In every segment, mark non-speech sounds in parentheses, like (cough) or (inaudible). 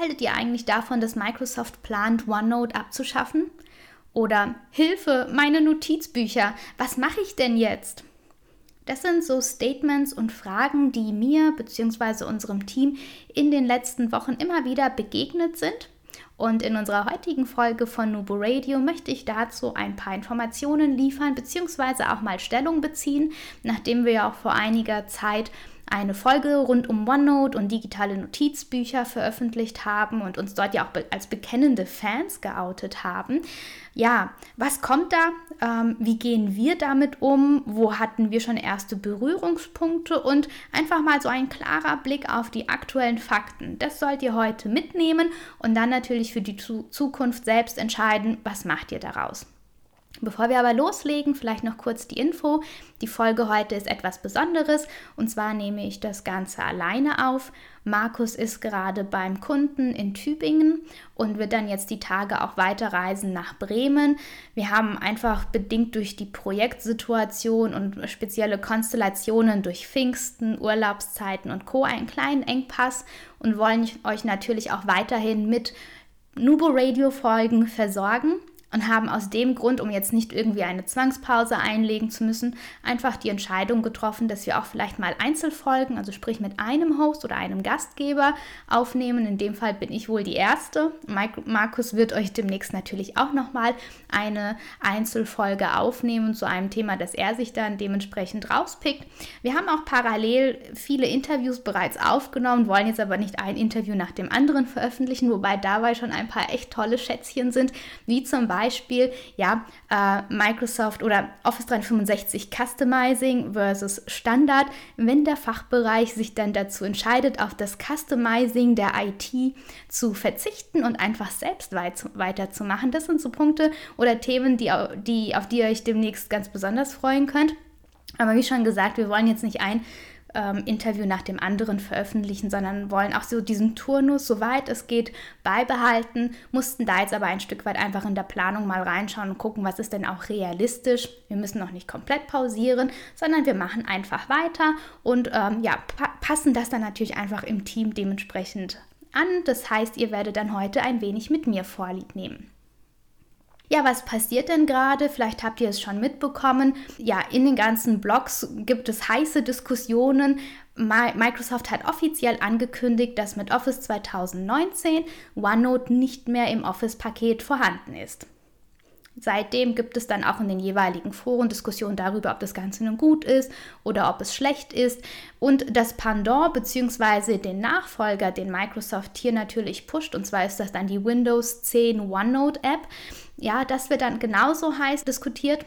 Haltet ihr eigentlich davon, dass Microsoft plant, OneNote abzuschaffen? Oder Hilfe, meine Notizbücher, was mache ich denn jetzt? Das sind so Statements und Fragen, die mir bzw. unserem Team in den letzten Wochen immer wieder begegnet sind. Und in unserer heutigen Folge von Nubo Radio möchte ich dazu ein paar Informationen liefern bzw. auch mal Stellung beziehen, nachdem wir ja auch vor einiger Zeit eine Folge rund um OneNote und digitale Notizbücher veröffentlicht haben und uns dort ja auch als bekennende Fans geoutet haben. Ja, was kommt da? Ähm, wie gehen wir damit um? Wo hatten wir schon erste Berührungspunkte? Und einfach mal so ein klarer Blick auf die aktuellen Fakten. Das sollt ihr heute mitnehmen und dann natürlich für die Zukunft selbst entscheiden, was macht ihr daraus. Bevor wir aber loslegen, vielleicht noch kurz die Info. Die Folge heute ist etwas Besonderes und zwar nehme ich das Ganze alleine auf. Markus ist gerade beim Kunden in Tübingen und wird dann jetzt die Tage auch weiterreisen nach Bremen. Wir haben einfach bedingt durch die Projektsituation und spezielle Konstellationen durch Pfingsten, Urlaubszeiten und Co. einen kleinen Engpass und wollen euch natürlich auch weiterhin mit Nubo Radio Folgen versorgen und haben aus dem Grund, um jetzt nicht irgendwie eine Zwangspause einlegen zu müssen, einfach die Entscheidung getroffen, dass wir auch vielleicht mal Einzelfolgen, also sprich mit einem Host oder einem Gastgeber aufnehmen. In dem Fall bin ich wohl die Erste. Markus wird euch demnächst natürlich auch nochmal eine Einzelfolge aufnehmen zu einem Thema, das er sich dann dementsprechend rauspickt. Wir haben auch parallel viele Interviews bereits aufgenommen, wollen jetzt aber nicht ein Interview nach dem anderen veröffentlichen, wobei dabei schon ein paar echt tolle Schätzchen sind, wie zum Beispiel Beispiel, ja, äh, Microsoft oder Office 365 Customizing versus Standard, wenn der Fachbereich sich dann dazu entscheidet, auf das Customizing der IT zu verzichten und einfach selbst weit, weiterzumachen. Das sind so Punkte oder Themen, die, die, auf die ihr euch demnächst ganz besonders freuen könnt. Aber wie schon gesagt, wir wollen jetzt nicht ein ähm, Interview nach dem anderen veröffentlichen, sondern wollen auch so diesen Turnus, soweit es geht, beibehalten, mussten da jetzt aber ein Stück weit einfach in der Planung mal reinschauen und gucken, was ist denn auch realistisch. Wir müssen noch nicht komplett pausieren, sondern wir machen einfach weiter und ähm, ja, pa passen das dann natürlich einfach im Team dementsprechend an. Das heißt, ihr werdet dann heute ein wenig mit mir Vorlieb nehmen. Ja, was passiert denn gerade? Vielleicht habt ihr es schon mitbekommen. Ja, in den ganzen Blogs gibt es heiße Diskussionen. Microsoft hat offiziell angekündigt, dass mit Office 2019 OneNote nicht mehr im Office-Paket vorhanden ist. Seitdem gibt es dann auch in den jeweiligen Foren Diskussionen darüber, ob das Ganze nun gut ist oder ob es schlecht ist. Und das Pendant bzw. den Nachfolger, den Microsoft hier natürlich pusht, und zwar ist das dann die Windows 10 OneNote App. Ja, das wird dann genauso heiß diskutiert.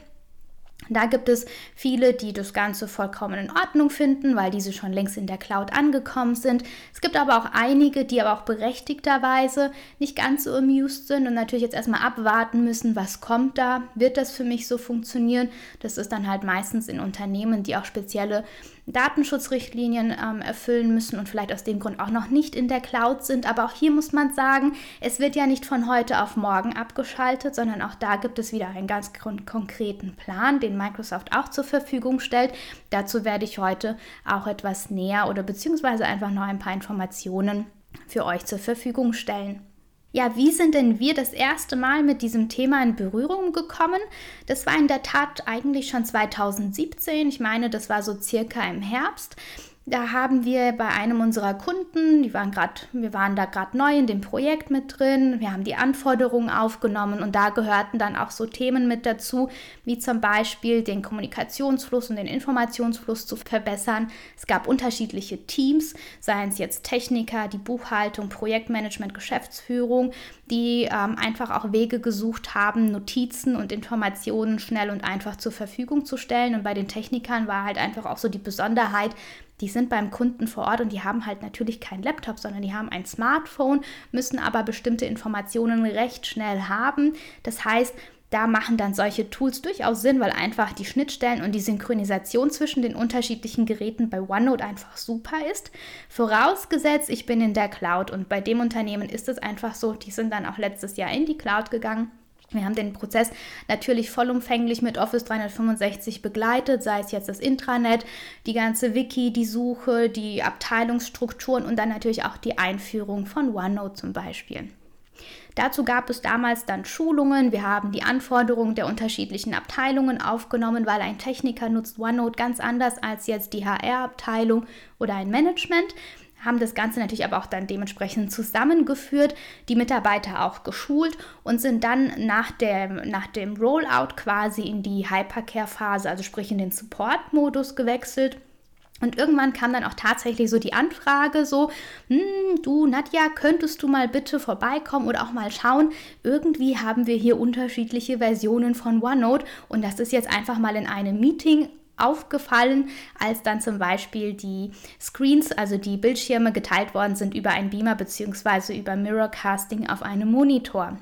Da gibt es viele, die das Ganze vollkommen in Ordnung finden, weil diese schon längst in der Cloud angekommen sind. Es gibt aber auch einige, die aber auch berechtigterweise nicht ganz so amused sind und natürlich jetzt erstmal abwarten müssen, was kommt da. Wird das für mich so funktionieren? Das ist dann halt meistens in Unternehmen, die auch spezielle Datenschutzrichtlinien ähm, erfüllen müssen und vielleicht aus dem Grund auch noch nicht in der Cloud sind. Aber auch hier muss man sagen, es wird ja nicht von heute auf morgen abgeschaltet, sondern auch da gibt es wieder einen ganz konkreten Plan, den Microsoft auch zur Verfügung stellt. Dazu werde ich heute auch etwas näher oder beziehungsweise einfach noch ein paar Informationen für euch zur Verfügung stellen. Ja, wie sind denn wir das erste Mal mit diesem Thema in Berührung gekommen? Das war in der Tat eigentlich schon 2017. Ich meine, das war so circa im Herbst. Da haben wir bei einem unserer Kunden, die waren grad, wir waren da gerade neu in dem Projekt mit drin, wir haben die Anforderungen aufgenommen und da gehörten dann auch so Themen mit dazu, wie zum Beispiel den Kommunikationsfluss und den Informationsfluss zu verbessern. Es gab unterschiedliche Teams, seien es jetzt Techniker, die Buchhaltung, Projektmanagement, Geschäftsführung, die ähm, einfach auch Wege gesucht haben, Notizen und Informationen schnell und einfach zur Verfügung zu stellen. Und bei den Technikern war halt einfach auch so die Besonderheit, die sind beim Kunden vor Ort und die haben halt natürlich keinen Laptop, sondern die haben ein Smartphone, müssen aber bestimmte Informationen recht schnell haben. Das heißt, da machen dann solche Tools durchaus Sinn, weil einfach die Schnittstellen und die Synchronisation zwischen den unterschiedlichen Geräten bei OneNote einfach super ist. Vorausgesetzt, ich bin in der Cloud und bei dem Unternehmen ist es einfach so, die sind dann auch letztes Jahr in die Cloud gegangen. Wir haben den Prozess natürlich vollumfänglich mit Office 365 begleitet, sei es jetzt das Intranet, die ganze Wiki, die Suche, die Abteilungsstrukturen und dann natürlich auch die Einführung von OneNote zum Beispiel. Dazu gab es damals dann Schulungen. Wir haben die Anforderungen der unterschiedlichen Abteilungen aufgenommen, weil ein Techniker nutzt OneNote ganz anders als jetzt die HR-Abteilung oder ein Management haben das Ganze natürlich aber auch dann dementsprechend zusammengeführt, die Mitarbeiter auch geschult und sind dann nach dem, nach dem Rollout quasi in die Hypercare-Phase, also sprich in den Support-Modus gewechselt. Und irgendwann kam dann auch tatsächlich so die Anfrage, so, hm, du Nadja, könntest du mal bitte vorbeikommen oder auch mal schauen, irgendwie haben wir hier unterschiedliche Versionen von OneNote und das ist jetzt einfach mal in einem Meeting aufgefallen, als dann zum Beispiel die Screens, also die Bildschirme geteilt worden sind über einen Beamer bzw. über Mirrorcasting auf einem Monitor.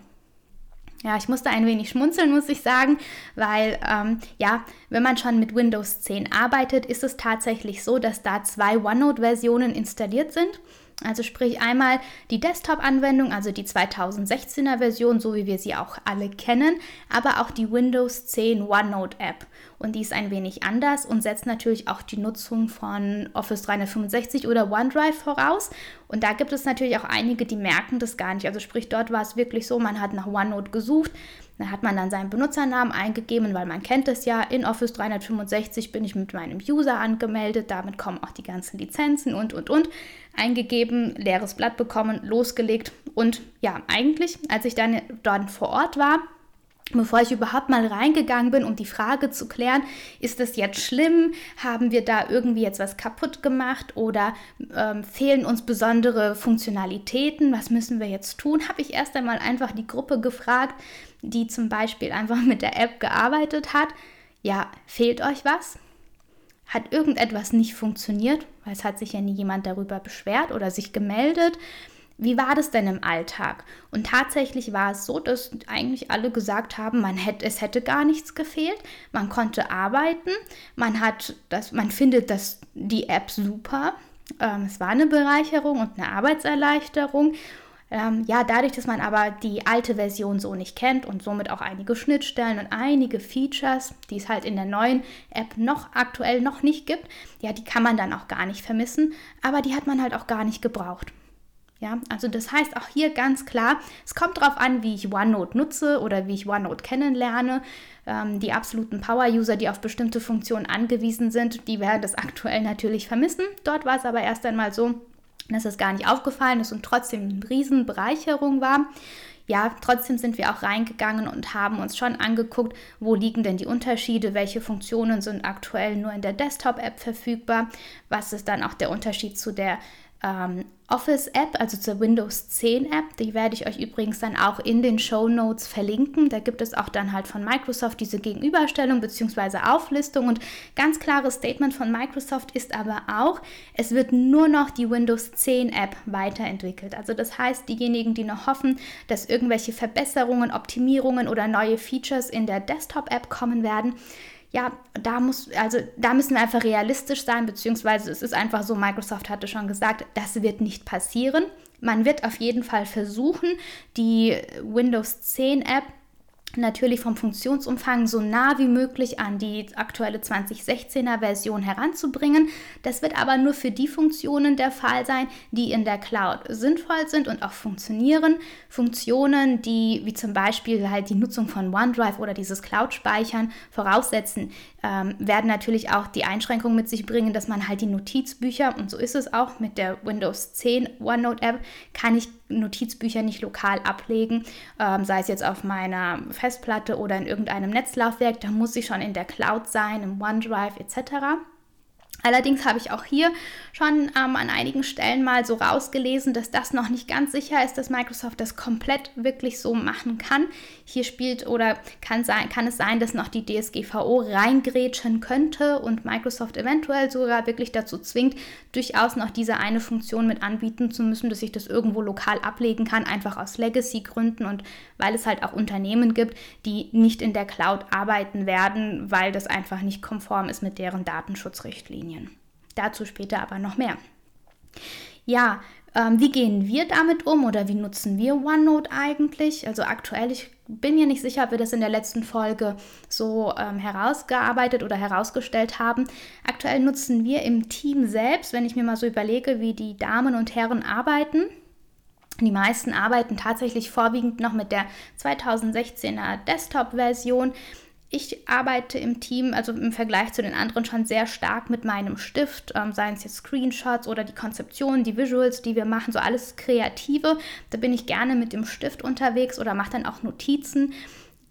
Ja, ich musste ein wenig schmunzeln, muss ich sagen, weil ähm, ja, wenn man schon mit Windows 10 arbeitet, ist es tatsächlich so, dass da zwei OneNote-Versionen installiert sind. Also sprich einmal die Desktop-Anwendung, also die 2016er Version, so wie wir sie auch alle kennen, aber auch die Windows 10 OneNote-App. Und die ist ein wenig anders und setzt natürlich auch die Nutzung von Office 365 oder OneDrive voraus. Und da gibt es natürlich auch einige, die merken das gar nicht. Also sprich, dort war es wirklich so, man hat nach OneNote gesucht, da hat man dann seinen Benutzernamen eingegeben, weil man kennt es ja, in Office 365 bin ich mit meinem User angemeldet, damit kommen auch die ganzen Lizenzen und, und, und. Eingegeben, leeres Blatt bekommen, losgelegt. Und ja, eigentlich, als ich dann dort vor Ort war, bevor ich überhaupt mal reingegangen bin, um die Frage zu klären, ist das jetzt schlimm? Haben wir da irgendwie jetzt was kaputt gemacht oder ähm, fehlen uns besondere Funktionalitäten? Was müssen wir jetzt tun? Habe ich erst einmal einfach die Gruppe gefragt, die zum Beispiel einfach mit der App gearbeitet hat. Ja, fehlt euch was? Hat irgendetwas nicht funktioniert? Weil es hat sich ja nie jemand darüber beschwert oder sich gemeldet. Wie war das denn im Alltag? Und tatsächlich war es so, dass eigentlich alle gesagt haben, man hätte, es hätte gar nichts gefehlt. Man konnte arbeiten, man hat das, man findet das, die App super. Ähm, es war eine Bereicherung und eine Arbeitserleichterung. Ähm, ja, dadurch, dass man aber die alte Version so nicht kennt und somit auch einige Schnittstellen und einige Features, die es halt in der neuen App noch aktuell noch nicht gibt, ja, die kann man dann auch gar nicht vermissen, aber die hat man halt auch gar nicht gebraucht. Ja, also das heißt auch hier ganz klar, es kommt darauf an, wie ich OneNote nutze oder wie ich OneNote kennenlerne. Ähm, die absoluten Power-User, die auf bestimmte Funktionen angewiesen sind, die werden das aktuell natürlich vermissen. Dort war es aber erst einmal so, dass es gar nicht aufgefallen ist und trotzdem eine Riesenbereicherung war. Ja, trotzdem sind wir auch reingegangen und haben uns schon angeguckt, wo liegen denn die Unterschiede, welche Funktionen sind aktuell nur in der Desktop-App verfügbar, was ist dann auch der Unterschied zu der ähm, Office-App, also zur Windows 10-App. Die werde ich euch übrigens dann auch in den Show Notes verlinken. Da gibt es auch dann halt von Microsoft diese Gegenüberstellung bzw. Auflistung. Und ganz klares Statement von Microsoft ist aber auch, es wird nur noch die Windows 10-App weiterentwickelt. Also das heißt, diejenigen, die noch hoffen, dass irgendwelche Verbesserungen, Optimierungen oder neue Features in der Desktop-App kommen werden, ja, da muss, also da müssen wir einfach realistisch sein, beziehungsweise es ist einfach so, Microsoft hatte schon gesagt, das wird nicht passieren. Man wird auf jeden Fall versuchen, die Windows 10 App natürlich vom Funktionsumfang so nah wie möglich an die aktuelle 2016er Version heranzubringen. Das wird aber nur für die Funktionen der Fall sein, die in der Cloud sinnvoll sind und auch funktionieren. Funktionen, die wie zum Beispiel halt die Nutzung von OneDrive oder dieses Cloud-Speichern voraussetzen, ähm, werden natürlich auch die Einschränkung mit sich bringen, dass man halt die Notizbücher, und so ist es auch mit der Windows 10 OneNote App, kann ich Notizbücher nicht lokal ablegen, ähm, sei es jetzt auf meiner Festplatte oder in irgendeinem Netzlaufwerk, da muss ich schon in der Cloud sein, im OneDrive etc. Allerdings habe ich auch hier schon ähm, an einigen Stellen mal so rausgelesen, dass das noch nicht ganz sicher ist, dass Microsoft das komplett wirklich so machen kann. Hier spielt oder kann, sein, kann es sein, dass noch die DSGVO reingrätschen könnte und Microsoft eventuell sogar wirklich dazu zwingt, durchaus noch diese eine Funktion mit anbieten zu müssen, dass ich das irgendwo lokal ablegen kann, einfach aus Legacy-Gründen und weil es halt auch Unternehmen gibt, die nicht in der Cloud arbeiten werden, weil das einfach nicht konform ist mit deren Datenschutzrichtlinien. Richtlinien. Dazu später aber noch mehr. Ja, ähm, wie gehen wir damit um oder wie nutzen wir OneNote eigentlich? Also aktuell, ich bin mir nicht sicher, ob wir das in der letzten Folge so ähm, herausgearbeitet oder herausgestellt haben. Aktuell nutzen wir im Team selbst, wenn ich mir mal so überlege, wie die Damen und Herren arbeiten. Die meisten arbeiten tatsächlich vorwiegend noch mit der 2016er Desktop-Version. Ich arbeite im Team, also im Vergleich zu den anderen, schon sehr stark mit meinem Stift, ähm, seien es jetzt Screenshots oder die Konzeption, die Visuals, die wir machen, so alles Kreative. Da bin ich gerne mit dem Stift unterwegs oder mache dann auch Notizen.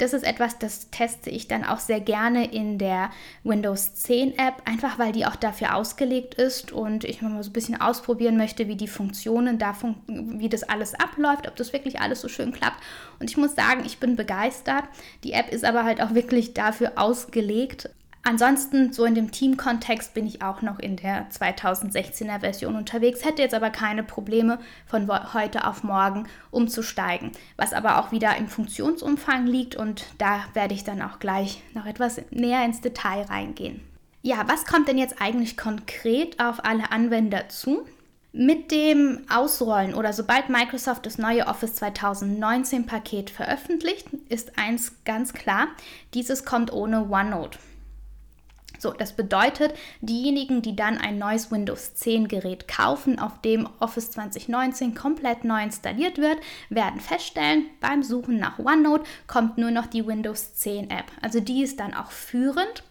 Das ist etwas, das teste ich dann auch sehr gerne in der Windows 10 App, einfach weil die auch dafür ausgelegt ist und ich mal so ein bisschen ausprobieren möchte, wie die Funktionen da, fun wie das alles abläuft, ob das wirklich alles so schön klappt. Und ich muss sagen, ich bin begeistert. Die App ist aber halt auch wirklich dafür ausgelegt, Ansonsten, so in dem Team-Kontext bin ich auch noch in der 2016er Version unterwegs, hätte jetzt aber keine Probleme von heute auf morgen umzusteigen, was aber auch wieder im Funktionsumfang liegt und da werde ich dann auch gleich noch etwas näher ins Detail reingehen. Ja, was kommt denn jetzt eigentlich konkret auf alle Anwender zu? Mit dem Ausrollen oder sobald Microsoft das neue Office 2019 Paket veröffentlicht, ist eins ganz klar, dieses kommt ohne OneNote. So, das bedeutet, diejenigen, die dann ein neues Windows 10 Gerät kaufen, auf dem Office 2019 komplett neu installiert wird, werden feststellen, beim Suchen nach OneNote kommt nur noch die Windows 10 App. Also die ist dann auch führend.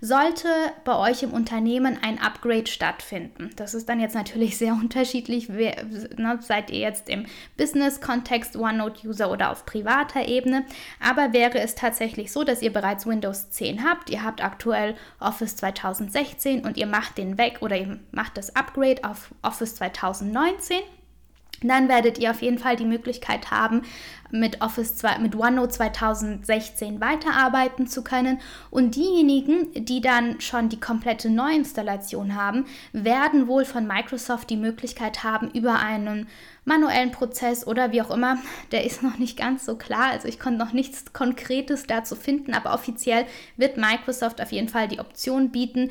Sollte bei euch im Unternehmen ein Upgrade stattfinden, das ist dann jetzt natürlich sehr (laughs) unterschiedlich, wer, ne, seid ihr jetzt im Business-Kontext OneNote-User oder auf privater Ebene, aber wäre es tatsächlich so, dass ihr bereits Windows 10 habt, ihr habt aktuell Office Office 2016 und ihr macht den weg oder ihr macht das Upgrade auf Office 2019, dann werdet ihr auf jeden Fall die Möglichkeit haben, mit Office 2, mit OneNote 2016 weiterarbeiten zu können. Und diejenigen, die dann schon die komplette Neuinstallation haben, werden wohl von Microsoft die Möglichkeit haben, über einen manuellen Prozess oder wie auch immer, der ist noch nicht ganz so klar. Also ich konnte noch nichts Konkretes dazu finden, aber offiziell wird Microsoft auf jeden Fall die Option bieten,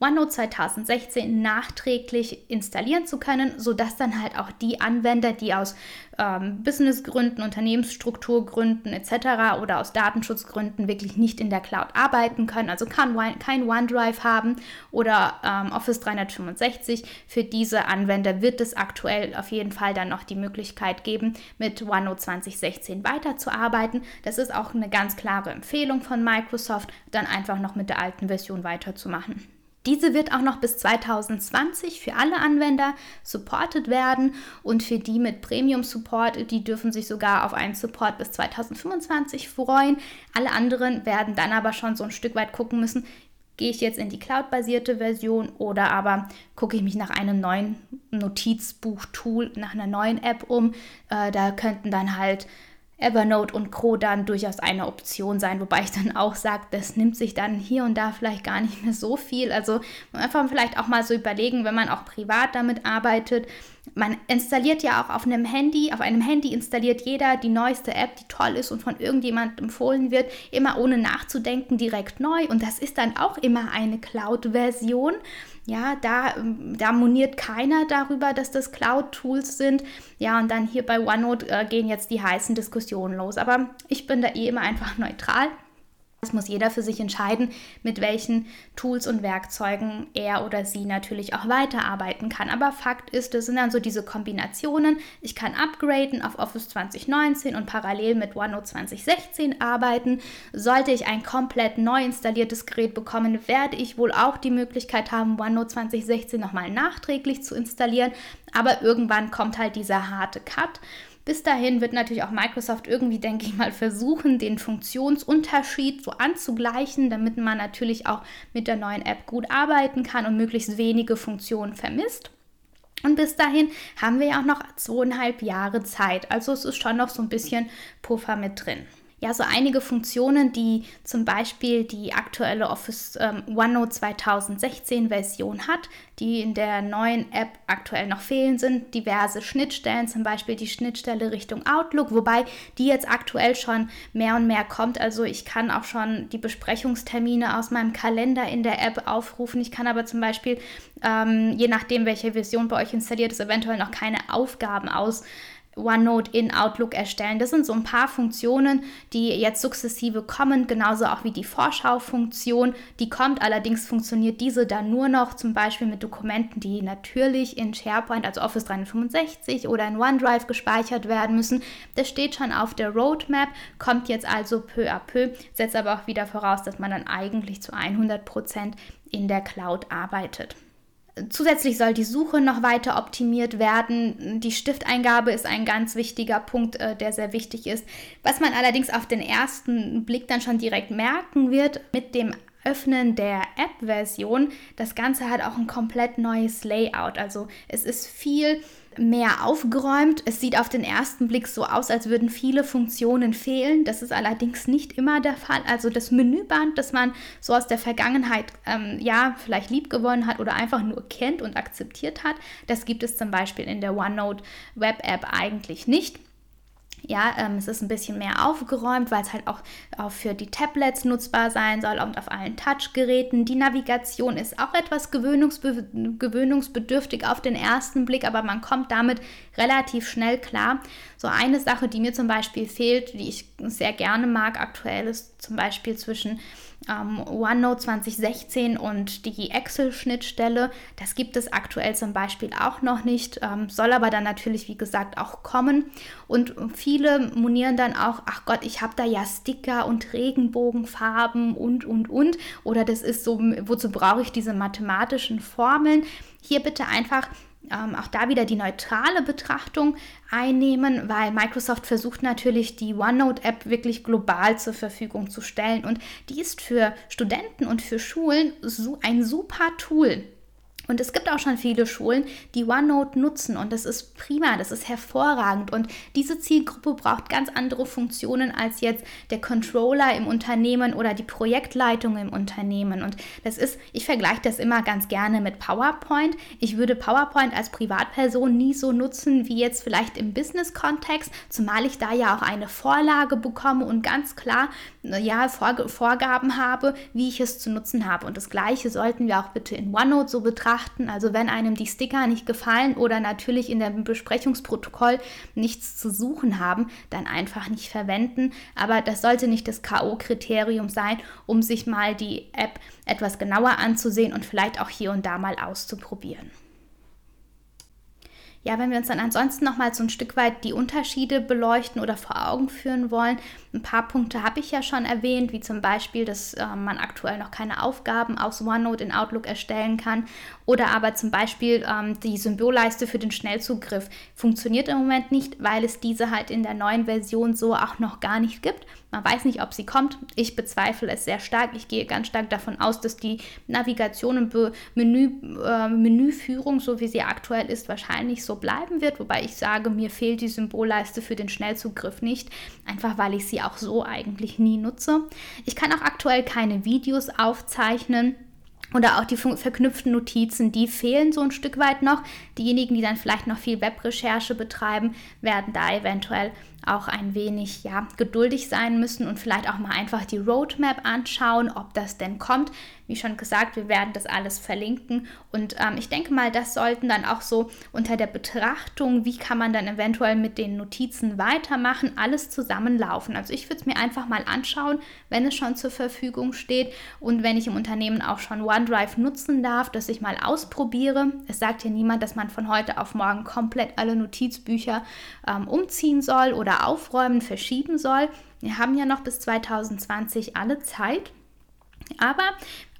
OneNote 2016 nachträglich installieren zu können, sodass dann halt auch die Anwender, die aus ähm, Businessgründen, Unternehmensstrukturgründen etc. oder aus Datenschutzgründen wirklich nicht in der Cloud arbeiten können, also kann, kein OneDrive haben oder ähm, Office 365, für diese Anwender wird es aktuell auf jeden Fall dann noch die Möglichkeit geben, mit OneNote 2016 weiterzuarbeiten. Das ist auch eine ganz klare Empfehlung von Microsoft, dann einfach noch mit der alten Version weiterzumachen. Diese wird auch noch bis 2020 für alle Anwender supported werden und für die mit Premium Support, die dürfen sich sogar auf einen Support bis 2025 freuen. Alle anderen werden dann aber schon so ein Stück weit gucken müssen, gehe ich jetzt in die Cloud-basierte Version oder aber gucke ich mich nach einem neuen Notizbuch-Tool, nach einer neuen App um. Äh, da könnten dann halt Evernote und Co. dann durchaus eine Option sein, wobei ich dann auch sage, das nimmt sich dann hier und da vielleicht gar nicht mehr so viel. Also einfach vielleicht auch mal so überlegen, wenn man auch privat damit arbeitet. Man installiert ja auch auf einem Handy, auf einem Handy installiert jeder die neueste App, die toll ist und von irgendjemandem empfohlen wird, immer ohne nachzudenken, direkt neu. Und das ist dann auch immer eine Cloud-Version. Ja, da, ähm, da moniert keiner darüber, dass das Cloud-Tools sind. Ja, und dann hier bei OneNote äh, gehen jetzt die heißen Diskussionen los. Aber ich bin da eh immer (laughs) einfach neutral. Es muss jeder für sich entscheiden, mit welchen Tools und Werkzeugen er oder sie natürlich auch weiterarbeiten kann. Aber Fakt ist, es sind dann so diese Kombinationen. Ich kann upgraden auf Office 2019 und parallel mit OneNote 2016 arbeiten. Sollte ich ein komplett neu installiertes Gerät bekommen, werde ich wohl auch die Möglichkeit haben, OneNote 2016 nochmal nachträglich zu installieren. Aber irgendwann kommt halt dieser harte Cut Bis dahin wird natürlich auch Microsoft irgendwie, denke ich mal, versuchen, den Funktionsunterschied so anzugleichen, damit man natürlich auch mit der neuen App gut arbeiten kann und möglichst wenige Funktionen vermisst. Und bis dahin haben wir ja auch noch zweieinhalb Jahre Zeit. Also es ist schon noch so ein bisschen Puffer mit drin ja so einige Funktionen, die zum Beispiel die aktuelle Office ähm, OneNote 2016 Version hat, die in der neuen App aktuell noch fehlen, sind diverse Schnittstellen, zum Beispiel die Schnittstelle Richtung Outlook, wobei die jetzt aktuell schon mehr und mehr kommt. Also ich kann auch schon die Besprechungstermine aus meinem Kalender in der App aufrufen. Ich kann aber zum Beispiel, ähm, je nachdem, welche Version bei euch installiert ist, eventuell noch keine Aufgaben aus OneNote in Outlook erstellen. Das sind so ein paar Funktionen, die jetzt sukzessive kommen, genauso auch wie die Vorschau-Funktion. Die kommt, allerdings funktioniert diese dann nur noch zum Beispiel mit Dokumenten, die natürlich in SharePoint, also Office 365 oder in OneDrive gespeichert werden müssen. Das steht schon auf der Roadmap, kommt jetzt also peu à peu, setzt aber auch wieder voraus, dass man dann eigentlich zu 100 Prozent in der Cloud arbeitet. Zusätzlich soll die Suche noch weiter optimiert werden. Die Stifteingabe ist ein ganz wichtiger Punkt, äh, der sehr wichtig ist. Was man allerdings auf den ersten Blick dann schon direkt merken wird, mit dem Öffnen der App-Version, das Ganze hat auch ein komplett neues Layout. Also es ist viel mehr aufgeräumt. Es sieht auf den ersten Blick so aus, als würden viele Funktionen fehlen. Das ist allerdings nicht immer der Fall. Also das Menüband, das man so aus der Vergangenheit ähm, ja vielleicht lieb gewonnen hat oder einfach nur kennt und akzeptiert hat, das gibt es zum Beispiel in der OneNote Web App eigentlich nicht. Ja, ähm, es ist ein bisschen mehr aufgeräumt, weil es halt auch, auch für die Tablets nutzbar sein soll und auf allen Touchgeräten. Die Navigation ist auch etwas gewöhnungsbe gewöhnungsbedürftig auf den ersten Blick, aber man kommt damit relativ schnell klar. So eine Sache, die mir zum Beispiel fehlt, die ich sehr gerne mag aktuell, ist zum Beispiel zwischen ähm, OneNote 2016 und die Excel-Schnittstelle. Das gibt es aktuell zum Beispiel auch noch nicht, ähm, soll aber dann natürlich, wie gesagt, auch kommen. Und viele monieren dann auch, ach Gott, ich habe da ja Sticker und Regenbogenfarben und, und, und. Oder das ist so, wozu brauche ich diese mathematischen Formeln? Hier bitte einfach ähm, auch da wieder die neutrale Betrachtung einnehmen, weil Microsoft versucht natürlich die OneNote-App wirklich global zur Verfügung zu stellen und die ist für Studenten und für Schulen so ein super Tool. Und es gibt auch schon viele Schulen, die OneNote nutzen und das ist prima, das ist hervorragend. Und diese Zielgruppe braucht ganz andere Funktionen als jetzt der Controller im Unternehmen oder die Projektleitung im Unternehmen. Und das ist, ich vergleiche das immer ganz gerne mit PowerPoint. Ich würde PowerPoint als Privatperson nie so nutzen wie jetzt vielleicht im Business-Kontext, zumal ich da ja auch eine Vorlage bekomme und ganz klar ja, Vorgaben habe, wie ich es zu nutzen habe. Und das Gleiche sollten wir auch bitte in OneNote so betrachten beachten. Also wenn einem die Sticker nicht gefallen oder natürlich in dem Besprechungsprotokoll nichts zu suchen haben, dann einfach nicht verwenden. Aber das sollte nicht das KO-Kriterium sein, um sich mal die App etwas genauer anzusehen und vielleicht auch hier und da mal auszuprobieren. Ja, wenn wir uns dann ansonsten noch mal so ein Stück weit die Unterschiede beleuchten oder vor Augen führen wollen, ein paar Punkte habe ich ja schon erwähnt, wie zum Beispiel, dass äh, man aktuell noch keine Aufgaben aus OneNote in Outlook erstellen kann oder aber zum Beispiel ähm, die Symbolleiste für den Schnellzugriff funktioniert im Moment nicht, weil es diese halt in der neuen Version so auch noch gar nicht gibt. Man weiß nicht, ob sie kommt. Ich bezweifle es sehr stark. Ich gehe ganz stark davon aus, dass die Navigation und Menü, äh, Menüführung, so wie sie aktuell ist, wahrscheinlich so bleiben wird. Wobei ich sage, mir fehlt die Symbolleiste für den Schnellzugriff nicht, einfach weil ich sie auch so eigentlich nie nutze. Ich kann auch aktuell keine Videos aufzeichnen. Oder auch die verknüpften Notizen, die fehlen so ein Stück weit noch. Diejenigen, die dann vielleicht noch viel Webrecherche betreiben, werden da eventuell auch ein wenig ja, geduldig sein müssen und vielleicht auch mal einfach die Roadmap anschauen, ob das denn kommt. Wie schon gesagt, wir werden das alles verlinken und ähm, ich denke mal, das sollten dann auch so unter der Betrachtung, wie kann man dann eventuell mit den Notizen weitermachen, alles zusammenlaufen. Also ich würde es mir einfach mal anschauen, wenn es schon zur Verfügung steht und wenn ich im Unternehmen auch schon OneDrive nutzen darf, dass ich mal ausprobiere. Es sagt ja niemand, dass man von heute auf morgen komplett alle Notizbücher ähm, umziehen soll oder aufräumen, verschieben soll. Wir haben ja noch bis 2020 alle Zeit. Aber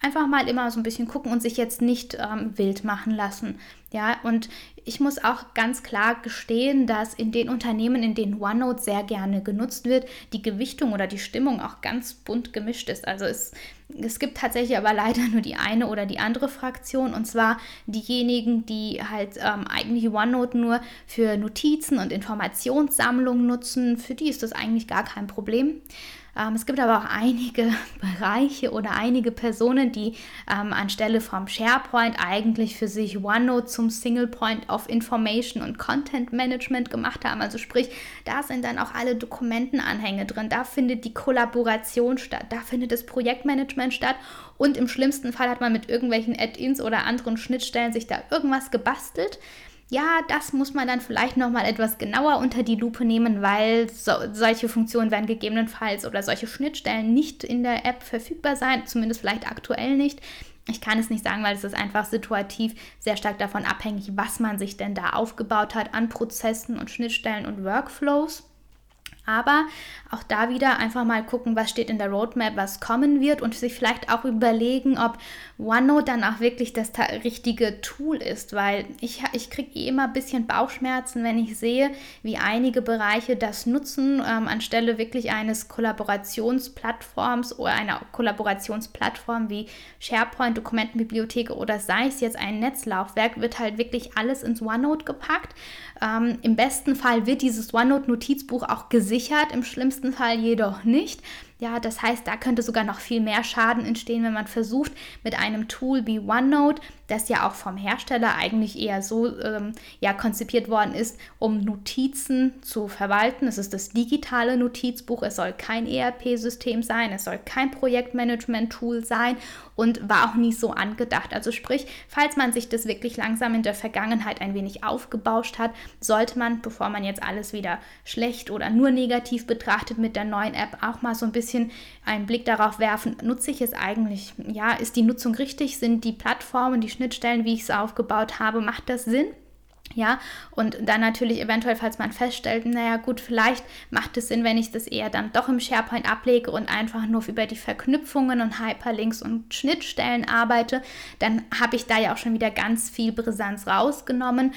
einfach mal immer so ein bisschen gucken und sich jetzt nicht ähm, wild machen lassen. Ja, und ich muss auch ganz klar gestehen, dass in den Unternehmen, in denen OneNote sehr gerne genutzt wird, die Gewichtung oder die Stimmung auch ganz bunt gemischt ist. Also es, es gibt tatsächlich aber leider nur die eine oder die andere Fraktion und zwar diejenigen, die halt ähm, eigentlich OneNote nur für Notizen und Informationssammlungen nutzen. Für die ist das eigentlich gar kein Problem. Ähm, es gibt aber auch einige (laughs) Bereiche oder einige Personen, die ähm, anstelle vom SharePoint eigentlich für sich OneNote zum Single Point of Information und Content Management gemacht haben. Also sprich, da sind dann auch alle Dokumentenanhänge drin, da findet die Kollaboration statt, da findet das Projektmanagement statt. Und im schlimmsten Fall hat man mit irgendwelchen Add-ins oder anderen Schnittstellen sich da irgendwas gebastelt ja, das muss man dann vielleicht nochmal etwas genauer unter die Lupe nehmen, weil so, solche Funktionen werden gegebenenfalls oder solche Schnittstellen nicht in der App verfügbar sein, zumindest vielleicht aktuell nicht. Ich kann es nicht sagen, weil es ist einfach situativ sehr stark davon abhängig, was man sich denn da aufgebaut hat an Prozessen und Schnittstellen und Workflows. Aber auch da wieder einfach mal gucken, was steht in der Roadmap, was kommen wird und sich vielleicht auch überlegen, ob OneNote dann auch wirklich das richtige Tool ist, weil ich, ich kriege eh immer ein bisschen Bauchschmerzen, wenn ich sehe, wie einige Bereiche das nutzen, ähm, anstelle wirklich eines Kollaborationsplattforms oder einer Kollaborationsplattform wie SharePoint, Dokumentenbibliothek oder sei es jetzt ein Netzlaufwerk, wird halt wirklich alles ins OneNote gepackt. Ähm, Im besten Fall wird dieses OneNote-Notizbuch auch gesichert, im schlimmsten Fall jedoch nicht. Ja, das heißt, da könnte sogar noch viel mehr Schaden entstehen, wenn man versucht, mit einem Tool wie OneNote, das ja auch vom Hersteller eigentlich eher so ähm, ja, konzipiert worden ist, um Notizen zu verwalten. Es ist das digitale Notizbuch, es soll kein ERP-System sein, es soll kein Projektmanagement-Tool sein und war auch nie so angedacht. Also sprich, falls man sich das wirklich langsam in der Vergangenheit ein wenig aufgebauscht hat, sollte man, bevor man jetzt alles wieder schlecht oder nur negativ betrachtet mit der neuen App, auch mal so ein bisschen bisschen einen Blick darauf werfen, nutze ich es eigentlich? Ja, ist die Nutzung richtig? Sind die Plattformen, die Schnittstellen, wie ich es aufgebaut habe, macht das Sinn? Ja, und dann natürlich eventuell, falls man feststellt, naja gut, vielleicht macht es Sinn, wenn ich das eher dann doch im SharePoint ablege und einfach nur über die Verknüpfungen und Hyperlinks und Schnittstellen arbeite, dann habe ich da ja auch schon wieder ganz viel Brisanz rausgenommen.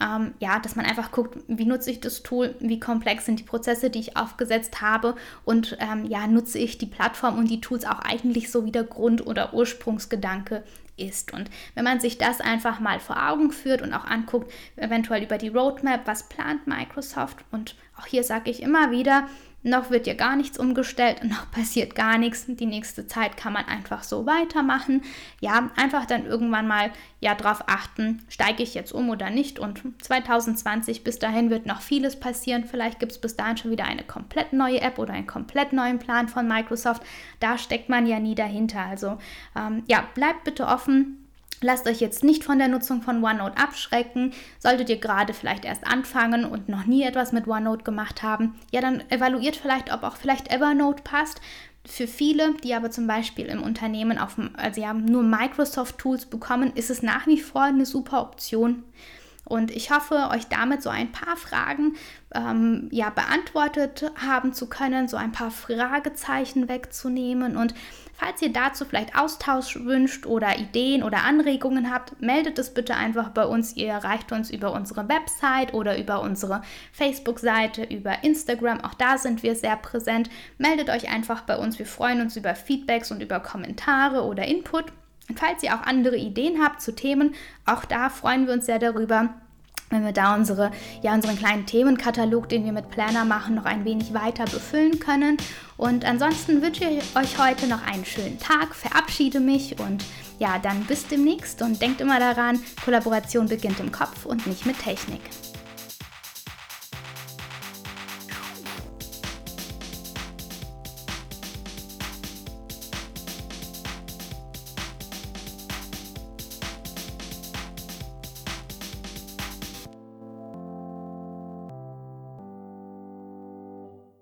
Ähm, ja, dass man einfach guckt, wie nutze ich das Tool, wie komplex sind die Prozesse, die ich aufgesetzt habe und ähm, ja, nutze ich die Plattform und die Tools auch eigentlich so wie der Grund- oder Ursprungsgedanke ist. Und wenn man sich das einfach mal vor Augen führt und auch anguckt, eventuell über die Roadmap, was plant Microsoft und auch hier sage ich immer wieder, noch wird ja gar nichts umgestellt und noch passiert gar nichts. Die nächste Zeit kann man einfach so weitermachen. Ja, einfach dann irgendwann mal ja darauf achten, steige ich jetzt um oder nicht. Und 2020 bis dahin wird noch vieles passieren. Vielleicht gibt es bis dahin schon wieder eine komplett neue App oder einen komplett neuen Plan von Microsoft. Da steckt man ja nie dahinter. Also ähm, ja, bleibt bitte offen Lasst euch jetzt nicht von der Nutzung von OneNote abschrecken. Solltet ihr gerade vielleicht erst anfangen und noch nie etwas mit OneNote gemacht haben, ja, dann evaluiert vielleicht, ob auch vielleicht Evernote passt. Für viele, die aber zum Beispiel im Unternehmen auf, also ja, nur Microsoft-Tools bekommen, ist es nach wie vor eine super Option. Und ich hoffe, euch damit so ein paar Fragen ähm, ja, beantwortet haben zu können, so ein paar Fragezeichen wegzunehmen. Und falls ihr dazu vielleicht Austausch wünscht oder Ideen oder Anregungen habt, meldet es bitte einfach bei uns. Ihr erreicht uns über unsere Website oder über unsere Facebook-Seite, über Instagram. Auch da sind wir sehr präsent. Meldet euch einfach bei uns. Wir freuen uns über Feedbacks und über Kommentare oder Input. Und falls ihr auch andere Ideen habt zu Themen, auch da freuen wir uns sehr darüber, wenn wir da unsere, ja, unseren kleinen Themenkatalog, den wir mit Planner machen, noch ein wenig weiter befüllen können. Und ansonsten wünsche ich euch heute noch einen schönen Tag, verabschiede mich und ja, dann bis demnächst und denkt immer daran, Kollaboration beginnt im Kopf und nicht mit Technik.